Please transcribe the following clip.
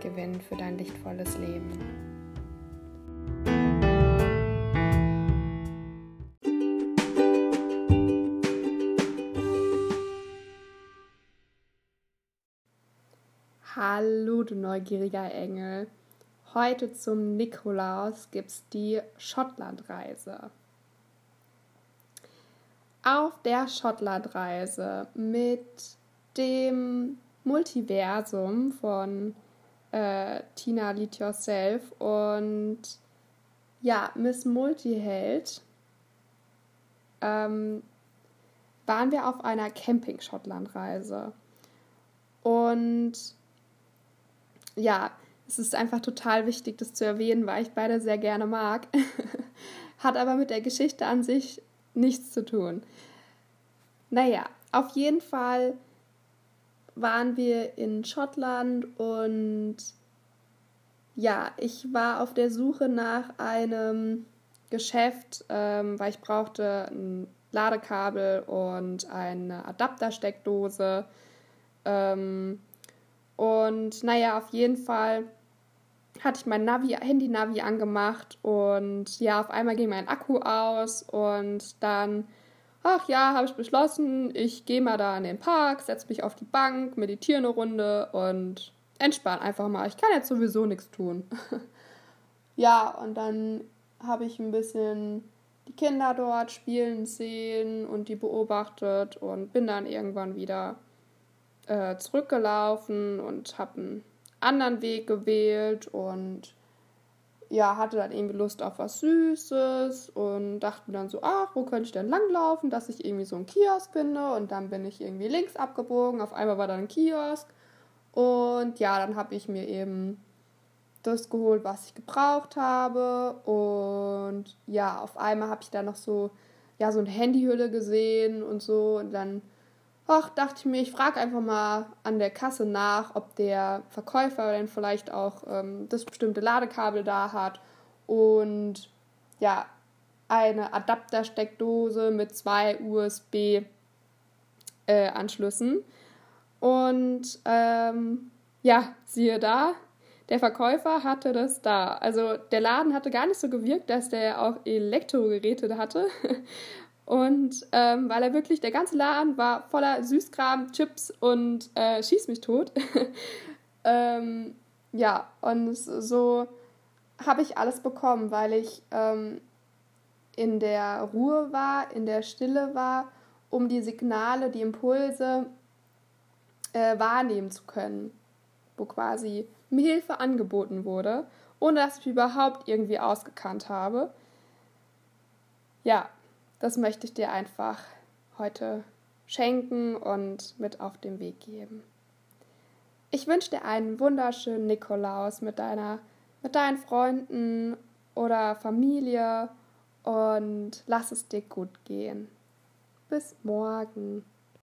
gewinnen für dein lichtvolles Leben. Hallo, du neugieriger Engel. Heute zum Nikolaus gibt's die Schottlandreise. Auf der Schottlandreise mit dem Multiversum von äh, Tina Lead Yourself und ja, Miss Multiheld ähm, waren wir auf einer Camping-Schottland-Reise. Und ja, es ist einfach total wichtig, das zu erwähnen, weil ich beide sehr gerne mag. Hat aber mit der Geschichte an sich nichts zu tun. Naja, auf jeden Fall waren wir in Schottland und ja, ich war auf der Suche nach einem Geschäft, ähm, weil ich brauchte ein Ladekabel und eine Adaptersteckdose. Ähm, und naja, auf jeden Fall hatte ich mein Navi, Handy-Navi angemacht und ja, auf einmal ging mein Akku aus und dann ach ja, habe ich beschlossen, ich gehe mal da in den Park, setze mich auf die Bank, meditiere eine Runde und entspanne einfach mal. Ich kann jetzt sowieso nichts tun. ja, und dann habe ich ein bisschen die Kinder dort spielen sehen und die beobachtet und bin dann irgendwann wieder äh, zurückgelaufen und habe einen anderen Weg gewählt und ja, hatte dann irgendwie Lust auf was Süßes und dachte mir dann so, ach, wo könnte ich denn langlaufen, dass ich irgendwie so einen Kiosk finde? Und dann bin ich irgendwie links abgebogen, auf einmal war da ein Kiosk. Und ja, dann habe ich mir eben das geholt, was ich gebraucht habe. Und ja, auf einmal habe ich da noch so, ja, so eine Handyhülle gesehen und so. Und dann ach, dachte ich mir, ich frage einfach mal an der Kasse nach, ob der Verkäufer denn vielleicht auch ähm, das bestimmte Ladekabel da hat und ja, eine Adaptersteckdose mit zwei USB-Anschlüssen. Äh, und ähm, ja, siehe da, der Verkäufer hatte das da. Also der Laden hatte gar nicht so gewirkt, dass der auch Elektrogeräte hatte. Und ähm, weil er wirklich, der ganze Laden war voller Süßkram, Chips und äh, Schieß mich tot. ähm, ja, und so habe ich alles bekommen, weil ich ähm, in der Ruhe war, in der Stille war, um die Signale, die Impulse äh, wahrnehmen zu können, wo quasi mir Hilfe angeboten wurde, ohne dass ich überhaupt irgendwie ausgekannt habe. Ja, das möchte ich dir einfach heute schenken und mit auf den Weg geben. Ich wünsche dir einen wunderschönen Nikolaus mit deiner, mit deinen Freunden oder Familie und lass es dir gut gehen. Bis morgen.